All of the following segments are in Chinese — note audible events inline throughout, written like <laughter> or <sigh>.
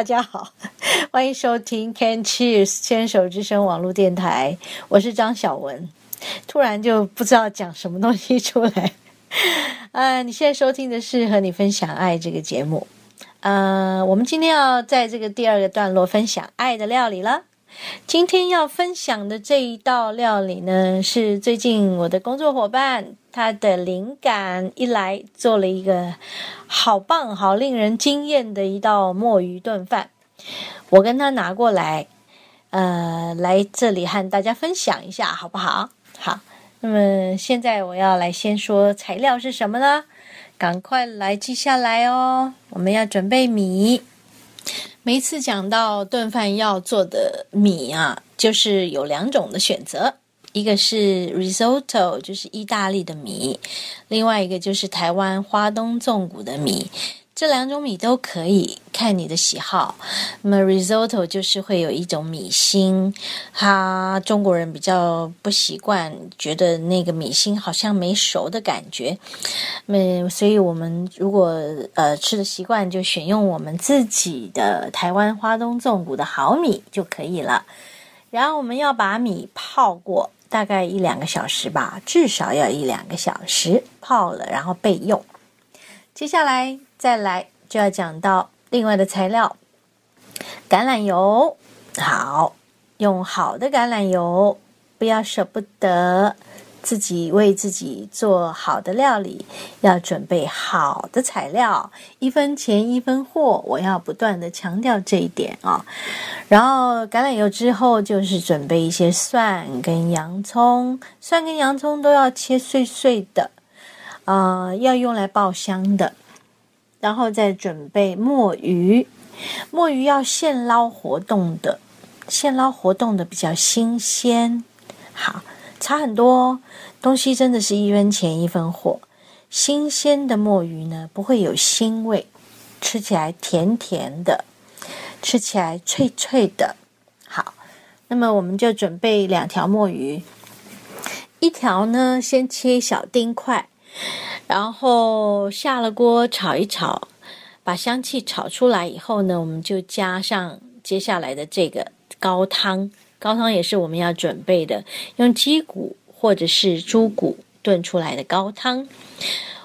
大家好，<laughs> 欢迎收听 Can Cheers 牵手之声网络电台，我是张小文。突然就不知道讲什么东西出来。<laughs> 呃，你现在收听的是和你分享爱这个节目。呃，我们今天要在这个第二个段落分享爱的料理了。今天要分享的这一道料理呢，是最近我的工作伙伴他的灵感一来，做了一个好棒、好令人惊艳的一道墨鱼炖饭。我跟他拿过来，呃，来这里和大家分享一下，好不好？好。那么现在我要来先说材料是什么呢？赶快来记下来哦。我们要准备米。每次讲到炖饭要做的米啊，就是有两种的选择，一个是 risotto，就是意大利的米；另外一个就是台湾花东纵谷的米。这两种米都可以，看你的喜好。那么 risotto 就是会有一种米心，他中国人比较不习惯，觉得那个米心好像没熟的感觉。嗯所以我们如果呃吃的习惯，就选用我们自己的台湾花东纵谷的好米就可以了。然后我们要把米泡过，大概一两个小时吧，至少要一两个小时泡了，然后备用。接下来。再来就要讲到另外的材料，橄榄油。好，用好的橄榄油，不要舍不得自己为自己做好的料理，要准备好的材料，一分钱一分货。我要不断的强调这一点啊。然后橄榄油之后，就是准备一些蒜跟洋葱，蒜跟洋葱都要切碎碎的，啊，要用来爆香的。然后再准备墨鱼，墨鱼要现捞活动的，现捞活动的比较新鲜。好，差很多，东西真的是一分钱一分货。新鲜的墨鱼呢，不会有腥味，吃起来甜甜的，吃起来脆脆的。好，那么我们就准备两条墨鱼，一条呢先切小丁块。然后下了锅炒一炒，把香气炒出来以后呢，我们就加上接下来的这个高汤。高汤也是我们要准备的，用鸡骨或者是猪骨炖出来的高汤。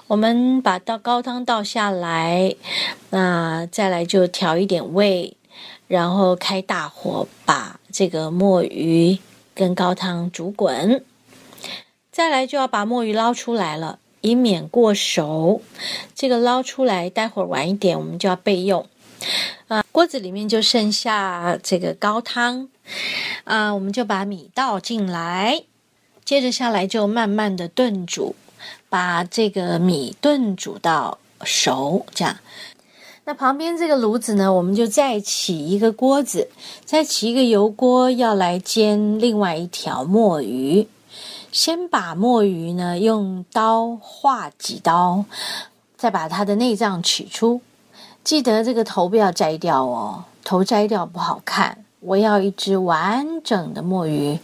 我们把倒高汤倒下来，那再来就调一点味，然后开大火把这个墨鱼跟高汤煮滚。再来就要把墨鱼捞出来了。以免过熟，这个捞出来，待会儿晚一点我们就要备用。啊，锅子里面就剩下这个高汤，啊，我们就把米倒进来，接着下来就慢慢的炖煮，把这个米炖煮到熟。这样，那旁边这个炉子呢，我们就再起一个锅子，再起一个油锅，要来煎另外一条墨鱼。先把墨鱼呢用刀划几刀，再把它的内脏取出。记得这个头不要摘掉哦，头摘掉不好看。我要一只完整的墨鱼，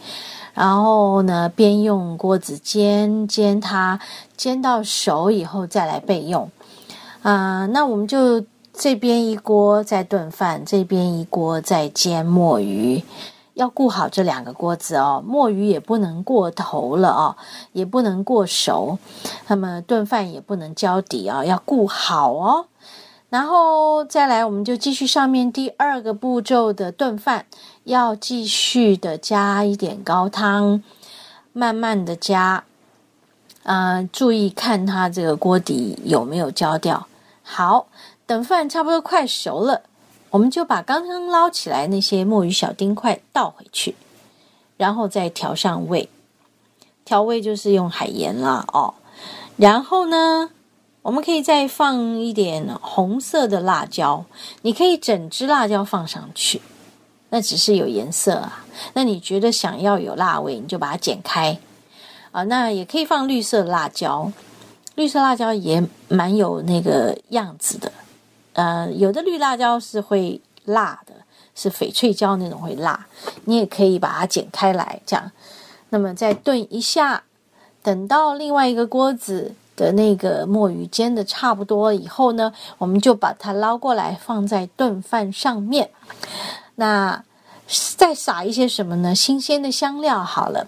然后呢边用锅子煎煎它，煎到熟以后再来备用。啊，那我们就这边一锅在炖饭，这边一锅在煎墨鱼。要顾好这两个锅子哦，墨鱼也不能过头了哦，也不能过熟，那么炖饭也不能焦底哦，要顾好哦。然后再来，我们就继续上面第二个步骤的炖饭，要继续的加一点高汤，慢慢的加，啊，注意看它这个锅底有没有焦掉。好，等饭差不多快熟了。我们就把刚刚捞起来那些墨鱼小丁块倒回去，然后再调上味。调味就是用海盐啦，哦。然后呢，我们可以再放一点红色的辣椒，你可以整只辣椒放上去，那只是有颜色啊。那你觉得想要有辣味，你就把它剪开啊。那也可以放绿色辣椒，绿色辣椒也蛮有那个样子的。呃，有的绿辣椒是会辣的，是翡翠椒那种会辣。你也可以把它剪开来，这样。那么再炖一下，等到另外一个锅子的那个墨鱼煎的差不多以后呢，我们就把它捞过来放在炖饭上面。那再撒一些什么呢？新鲜的香料好了，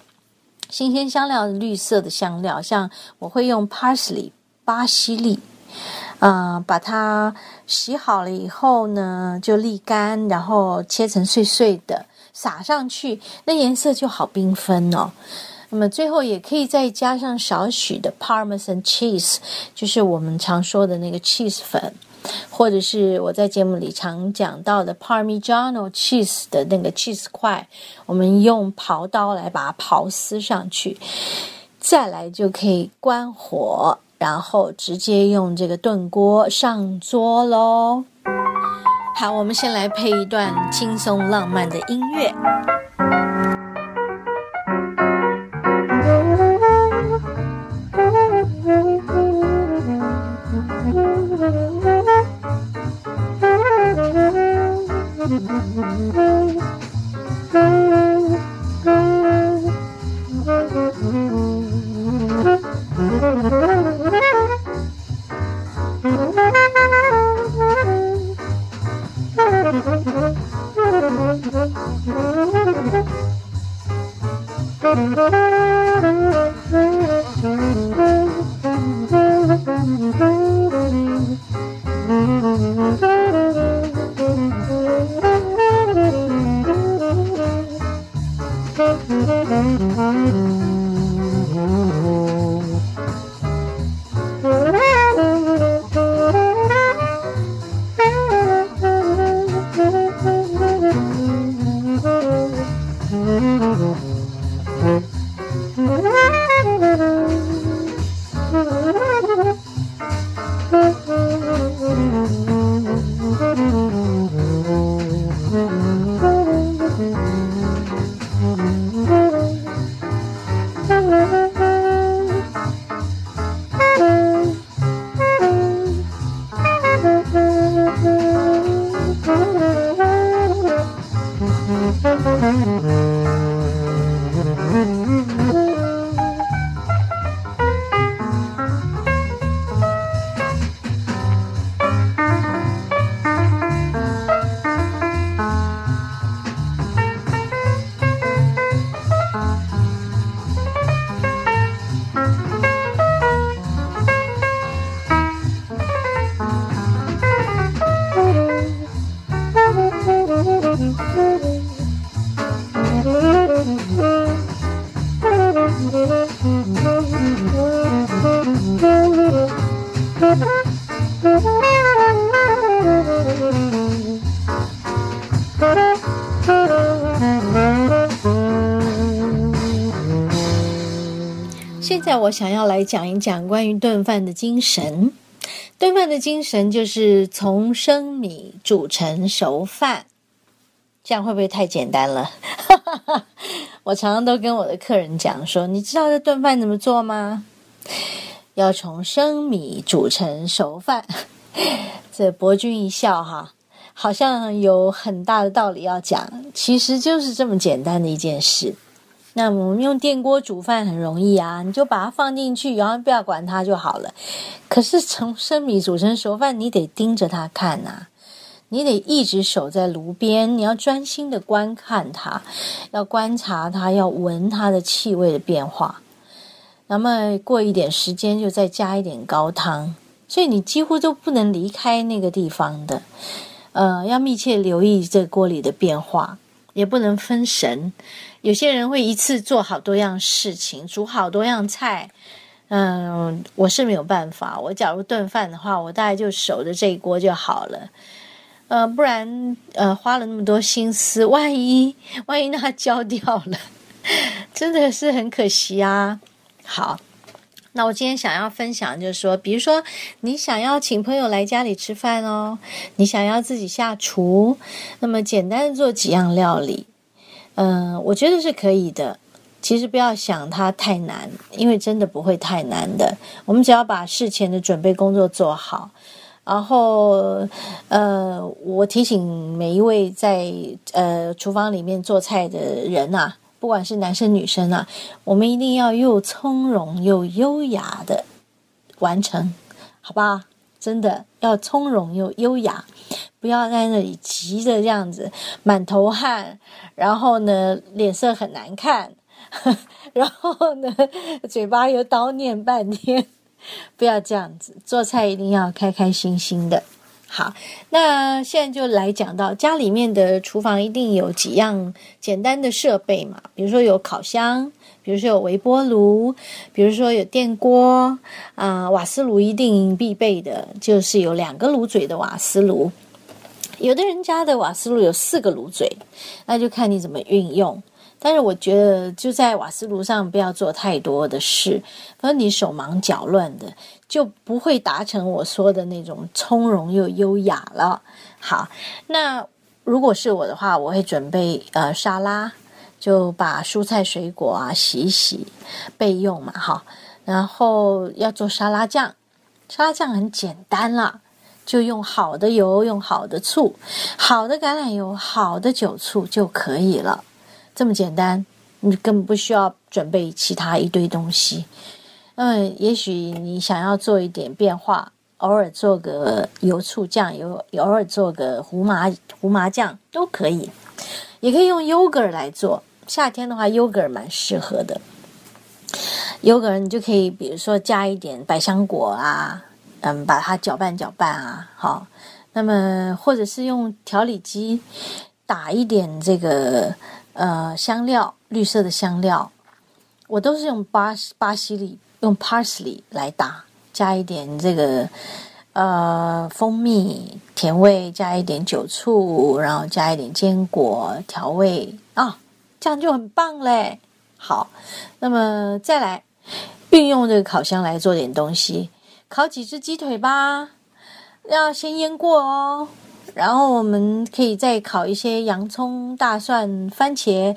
新鲜香料，绿色的香料，像我会用 parsley 巴西利，啊，把它洗好了以后呢，就沥干，然后切成碎碎的，撒上去，那颜色就好缤纷哦。那么最后也可以再加上少许的 Parmesan cheese，就是我们常说的那个 cheese 粉，或者是我在节目里常讲到的 Parmigiano cheese 的那个 cheese 块，我们用刨刀来把它刨丝上去，再来就可以关火，然后直接用这个炖锅上桌喽。好，我们先来配一段轻松浪漫的音乐。<laughs> 现在我想要来讲一讲关于炖饭的精神。炖饭的精神就是从生米煮成熟饭，这样会不会太简单了？<laughs> 我常常都跟我的客人讲说：“你知道这炖饭怎么做吗？要从生米煮成熟饭。<laughs> ”这博君一笑哈，好像有很大的道理要讲，其实就是这么简单的一件事。那我们用电锅煮饭很容易啊，你就把它放进去，然后不要管它就好了。可是从生米煮成熟饭，你得盯着它看呐，你得一直守在炉边，你要专心的观看它，要观察它，要闻它的气味的变化。那么过一点时间，就再加一点高汤，所以你几乎都不能离开那个地方的。呃，要密切留意这锅里的变化，也不能分神。有些人会一次做好多样事情，煮好多样菜。嗯，我是没有办法。我假如炖饭的话，我大概就守着这一锅就好了。呃，不然呃花了那么多心思，万一万一它 <laughs> 焦掉了，真的是很可惜啊。好，那我今天想要分享就是说，比如说你想要请朋友来家里吃饭哦，你想要自己下厨，那么简单的做几样料理。嗯，我觉得是可以的。其实不要想它太难，因为真的不会太难的。我们只要把事前的准备工作做好，然后，呃，我提醒每一位在呃厨房里面做菜的人呐，不管是男生女生啊，我们一定要又从容又优雅的完成，好吧？真的要从容又优雅，不要在那里急着这样子，满头汗，然后呢脸色很难看，<laughs> 然后呢嘴巴又叨念半天，不要这样子。做菜一定要开开心心的。好，那现在就来讲到家里面的厨房一定有几样简单的设备嘛，比如说有烤箱。比如说有微波炉，比如说有电锅啊，瓦斯炉一定必备的，就是有两个炉嘴的瓦斯炉。有的人家的瓦斯炉有四个炉嘴，那就看你怎么运用。但是我觉得就在瓦斯炉上不要做太多的事，否则你手忙脚乱的，就不会达成我说的那种从容又优雅了。好，那如果是我的话，我会准备呃沙拉。就把蔬菜水果啊洗一洗备用嘛哈，然后要做沙拉酱，沙拉酱很简单啦，就用好的油，用好的醋，好的橄榄油，好的酒醋就可以了，这么简单，你根本不需要准备其他一堆东西。嗯，也许你想要做一点变化，偶尔做个油醋酱油，偶尔做个胡麻胡麻酱都可以，也可以用 yogurt 来做。夏天的话，yogurt 蛮适合的。yogurt 你就可以，比如说加一点百香果啊，嗯，把它搅拌搅拌啊，好。那么或者是用调理机打一点这个呃香料，绿色的香料，我都是用巴巴西利用 parsley 来打，加一点这个呃蜂蜜甜味，加一点酒醋，然后加一点坚果调味啊。这样就很棒嘞！好，那么再来运用这个烤箱来做点东西，烤几只鸡腿吧，要先腌过哦。然后我们可以再烤一些洋葱、大蒜、番茄、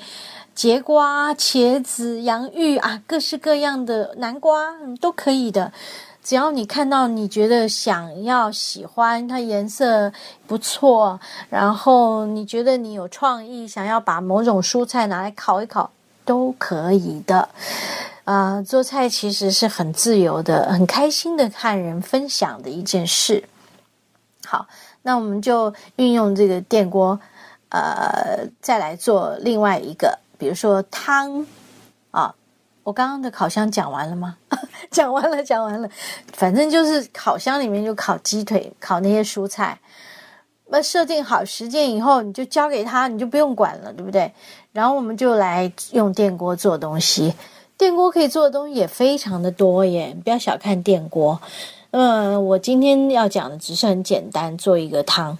节瓜、茄子、洋芋啊，各式各样的南瓜都可以的。只要你看到你觉得想要喜欢它颜色不错，然后你觉得你有创意，想要把某种蔬菜拿来烤一烤，都可以的。啊，做菜其实是很自由的，很开心的看人分享的一件事。好，那我们就运用这个电锅，呃，再来做另外一个，比如说汤啊。我刚刚的烤箱讲完了吗？<laughs> 讲完了，讲完了。反正就是烤箱里面就烤鸡腿，烤那些蔬菜。那设定好时间以后，你就交给他，你就不用管了，对不对？然后我们就来用电锅做东西。电锅可以做的东西也非常的多耶，不要小看电锅。嗯，我今天要讲的只是很简单，做一个汤。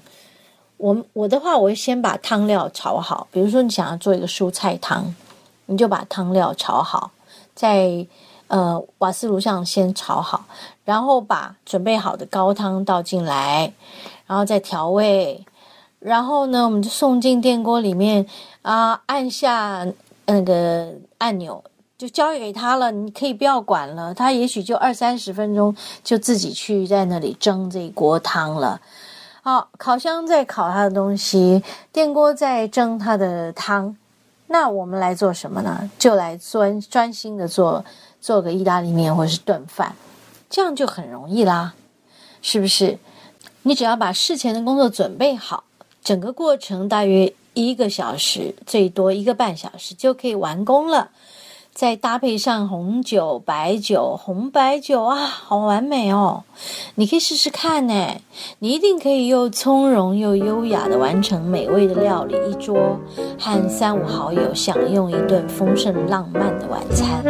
我我的话，我会先把汤料炒好。比如说，你想要做一个蔬菜汤，你就把汤料炒好。在呃瓦斯炉上先炒好，然后把准备好的高汤倒进来，然后再调味，然后呢，我们就送进电锅里面啊，按下那个按钮，就交给他了。你可以不要管了，他也许就二三十分钟就自己去在那里蒸这一锅汤了。好，烤箱在烤他的东西，电锅在蒸他的汤。那我们来做什么呢？就来专专心的做做个意大利面或是炖饭，这样就很容易啦，是不是？你只要把事前的工作准备好，整个过程大约一个小时，最多一个半小时就可以完工了。再搭配上红酒、白酒、红白酒啊，好完美哦！你可以试试看呢，你一定可以又从容又优雅的完成美味的料理一桌，和三五好友享用一顿丰盛浪漫的晚餐。